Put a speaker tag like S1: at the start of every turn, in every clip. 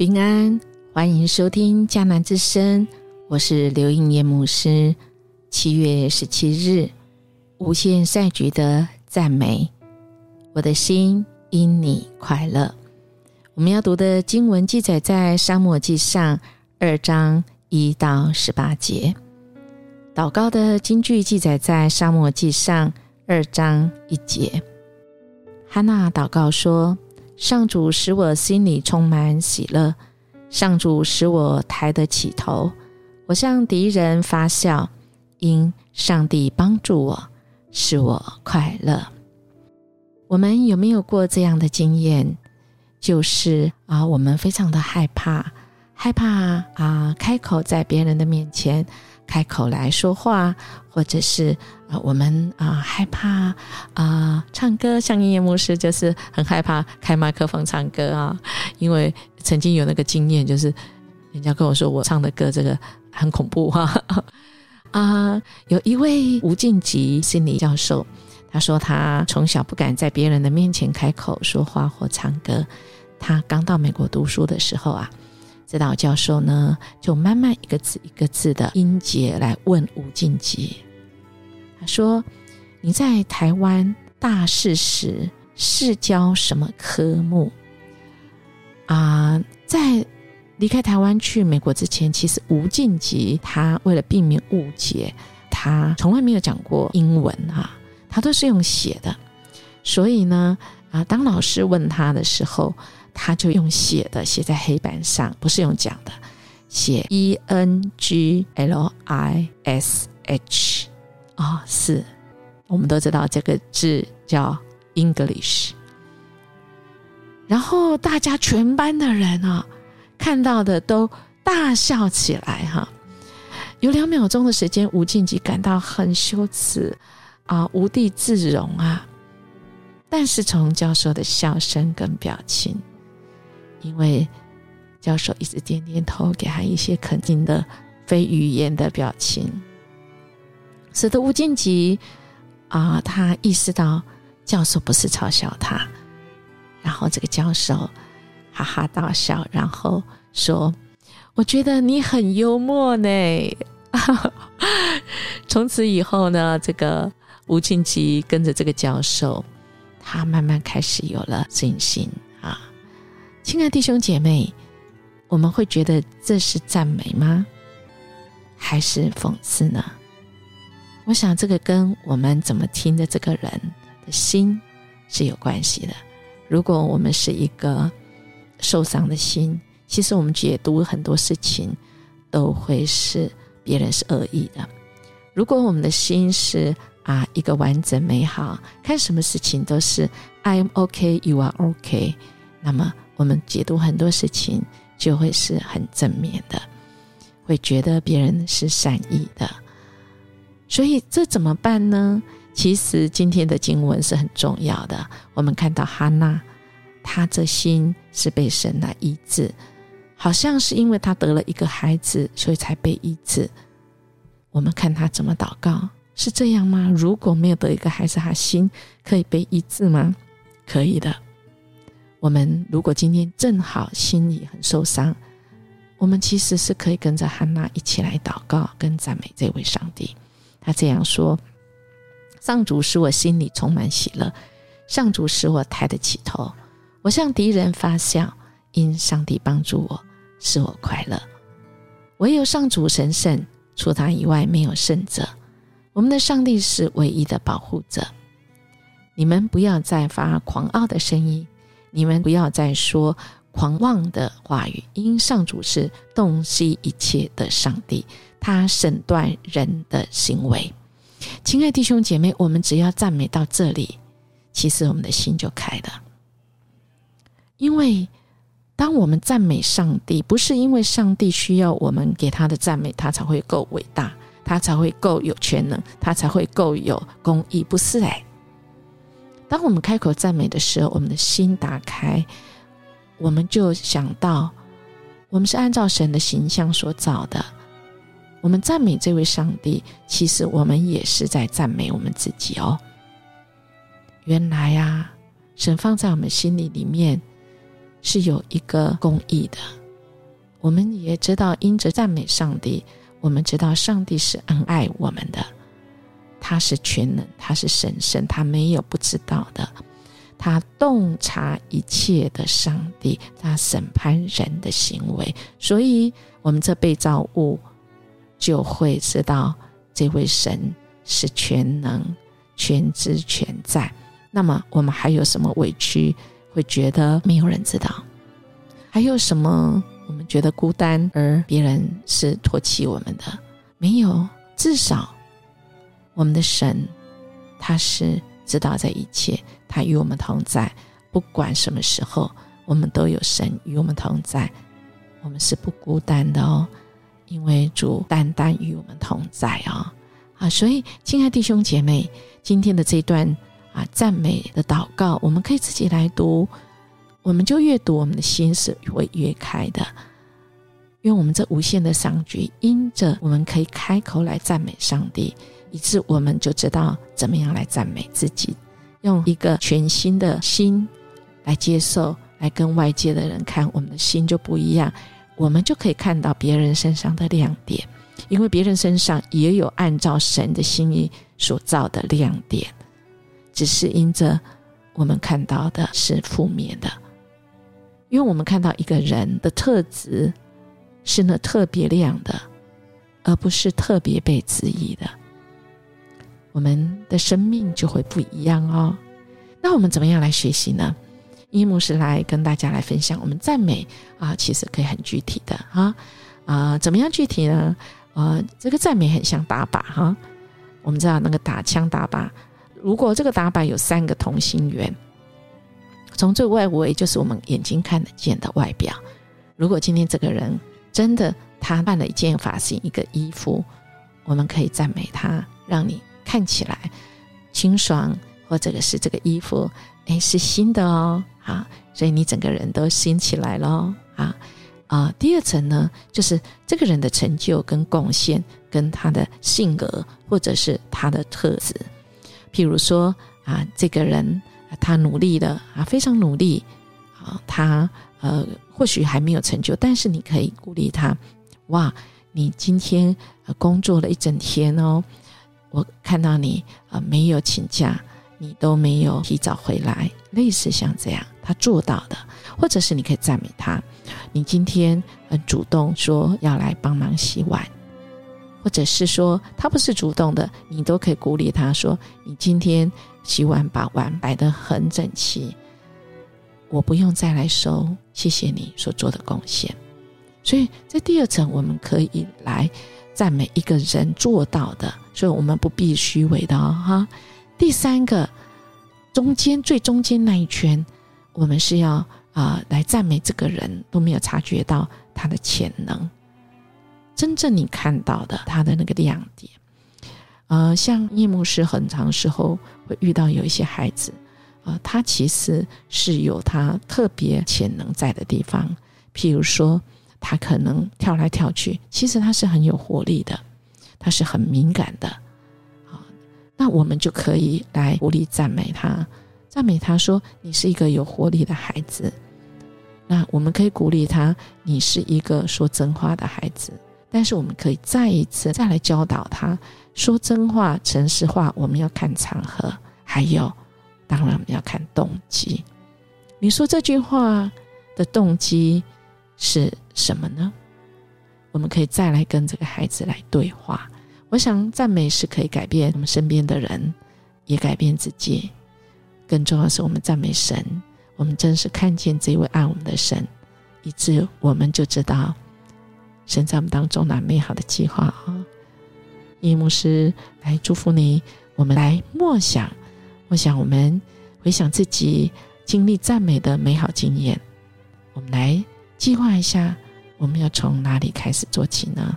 S1: 平安，欢迎收听迦南之声，我是刘应念牧师。七月十七日，无限赛局的赞美，我的心因你快乐。我们要读的经文记载在沙漠记上二章一到十八节。祷告的经句记载在沙漠记上二章一节。哈娜祷告说。上主使我心里充满喜乐，上主使我抬得起头。我向敌人发笑，因上帝帮助我，使我快乐。我们有没有过这样的经验？就是啊，我们非常的害怕，害怕啊，开口在别人的面前。开口来说话，或者是啊，我们啊害怕啊唱歌，像音乐牧师就是很害怕开麦克风唱歌啊，因为曾经有那个经验，就是人家跟我说我唱的歌这个很恐怖哈 啊。有一位吴敬吉心理教授，他说他从小不敢在别人的面前开口说话或唱歌，他刚到美国读书的时候啊。指导教授呢，就慢慢一个字一个字的音节来问吴敬吉。他说：“你在台湾大四时是教什么科目？啊，在离开台湾去美国之前，其实吴敬吉他为了避免误解，他从来没有讲过英文哈，他都是用写的。所以呢，啊，当老师问他的时候。”他就用写的写在黑板上，不是用讲的，写 E N G L I S H 啊，是，我们都知道这个字叫 English。然后大家全班的人啊，看到的都大笑起来哈。有两秒钟的时间，吴静吉感到很羞耻啊，无地自容啊。但是从教授的笑声跟表情。因为教授一直点点头，给他一些肯定的非语言的表情，使得吴敬吉啊，他意识到教授不是嘲笑他，然后这个教授哈哈大笑，然后说：“我觉得你很幽默呢。” 从此以后呢，这个吴敬吉跟着这个教授，他慢慢开始有了信心。亲爱弟兄姐妹，我们会觉得这是赞美吗？还是讽刺呢？我想这个跟我们怎么听的这个人的心是有关系的。如果我们是一个受伤的心，其实我们解读很多事情都会是别人是恶意的。如果我们的心是啊一个完整美好，看什么事情都是 I'm OK, you are OK，那么。我们解读很多事情就会是很正面的，会觉得别人是善意的，所以这怎么办呢？其实今天的经文是很重要的。我们看到哈娜，她这心是被神来医治，好像是因为她得了一个孩子，所以才被医治。我们看她怎么祷告，是这样吗？如果没有得一个孩子，她心可以被医治吗？可以的。我们如果今天正好心里很受伤，我们其实是可以跟着汉娜一起来祷告，跟赞美这位上帝。他这样说：“上主使我心里充满喜乐，上主使我抬得起头。我向敌人发笑，因上帝帮助我，使我快乐。唯有上主神圣，除他以外没有圣者。我们的上帝是唯一的保护者。你们不要再发狂傲的声音。”你们不要再说狂妄的话语，因上主是洞悉一切的上帝，他审断人的行为。亲爱弟兄姐妹，我们只要赞美到这里，其实我们的心就开了。因为当我们赞美上帝，不是因为上帝需要我们给他的赞美，他才会够伟大，他才会够有全能，他才会够有公义，不是哎。当我们开口赞美的时候，我们的心打开，我们就想到，我们是按照神的形象所造的。我们赞美这位上帝，其实我们也是在赞美我们自己哦。原来呀，神放在我们心里里面是有一个公义的，我们也知道，因着赞美上帝，我们知道上帝是恩爱我们的，他是全能，他是神圣，他没有不知道的，他洞察一切的上帝，他审判人的行为，所以我们这被造物就会知道这位神是全能、全知、全在。那么，我们还有什么委屈会觉得没有人知道？还有什么？我们觉得孤单，而别人是唾弃我们的，没有。至少，我们的神，他是知道这一切，他与我们同在。不管什么时候，我们都有神与我们同在，我们是不孤单的哦。因为主单单与我们同在啊！啊，所以，亲爱弟兄姐妹，今天的这段啊赞美的祷告，我们可以自己来读。我们就越读，我们的心是会越开的，因为我们这无限的上局，因着我们可以开口来赞美上帝，以致我们就知道怎么样来赞美自己，用一个全新的心来接受，来跟外界的人看，我们的心就不一样，我们就可以看到别人身上的亮点，因为别人身上也有按照神的心意所造的亮点，只是因着我们看到的是负面的。因为我们看到一个人的特质是那特别亮的，而不是特别被质疑的，我们的生命就会不一样哦。那我们怎么样来学习呢？伊姆是来跟大家来分享，我们赞美啊，其实可以很具体的哈啊，怎么样具体呢？呃，这个赞美很像打靶哈，我们知道那个打枪打靶，如果这个打靶有三个同心圆。从最外围就是我们眼睛看得见的外表。如果今天这个人真的他换了一件发型、一个衣服，我们可以赞美他，让你看起来清爽，或者是这个衣服哎是新的哦，啊，所以你整个人都新起来了啊啊。第二层呢，就是这个人的成就跟贡献，跟他的性格或者是他的特质，譬如说啊，这个人。他努力的啊，非常努力啊！他呃，或许还没有成就，但是你可以鼓励他。哇，你今天工作了一整天哦，我看到你啊，没有请假，你都没有提早回来，类似像这样，他做到的，或者是你可以赞美他，你今天很主动说要来帮忙洗碗，或者是说他不是主动的，你都可以鼓励他说，你今天。洗碗把碗摆得很整齐，我不用再来收，谢谢你所做的贡献。所以在第二层，我们可以来赞美一个人做到的，所以我们不必虚伪的哈。第三个，中间最中间那一圈，我们是要啊来赞美这个人都没有察觉到他的潜能，真正你看到的他的那个亮点。呃，像叶牧师，很长时候会遇到有一些孩子，啊，他其实是有他特别潜能在的地方。譬如说，他可能跳来跳去，其实他是很有活力的，他是很敏感的，啊，那我们就可以来鼓励赞美他，赞美他说你是一个有活力的孩子。那我们可以鼓励他，你是一个说真话的孩子。但是我们可以再一次再来教导他。说真话、诚实话，我们要看场合，还有，当然我们要看动机。你说这句话的动机是什么呢？我们可以再来跟这个孩子来对话。我想赞美是可以改变我们身边的人，也改变自己。更重要是我们赞美神，我们真是看见这位爱我们的神，以致我们就知道神在我们当中那美好的计划啊。叶牧师来祝福你，我们来默想，默想我们回想自己经历赞美的美好经验。我们来计划一下，我们要从哪里开始做起呢？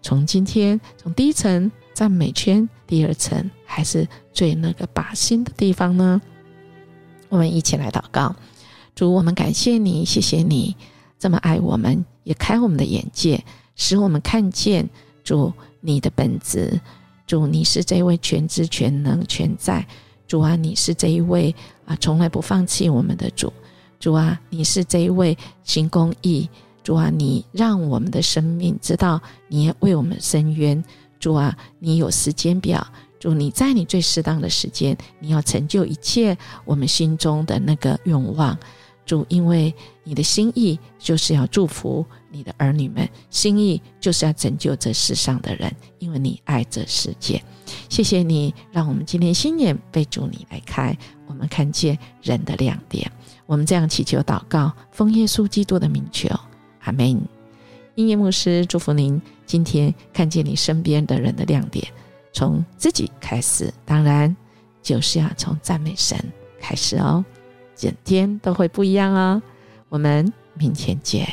S1: 从今天，从第一层赞美圈，第二层还是最那个靶心的地方呢？我们一起来祷告，主，我们感谢你，谢谢你这么爱我们，也开我们的眼界，使我们看见主。你的本质，主，你是这位全知全能全在，主啊，你是这一位啊，从来不放弃我们的主，主啊，你是这一位行公义，主啊，你让我们的生命知道你为我们伸冤。主啊，你有时间表。主，你在你最适当的时间，你要成就一切我们心中的那个愿望。主，因为你的心意就是要祝福你的儿女们，心意就是要拯救这世上的人，因为你爱这世界。谢谢你，让我们今天心眼被主你来开，我们看见人的亮点。我们这样祈求祷告，奉耶稣基督的名求，阿门。音乐牧师祝福您，今天看见你身边的人的亮点，从自己开始，当然就是要从赞美神开始哦。整天都会不一样哦。我们明天见。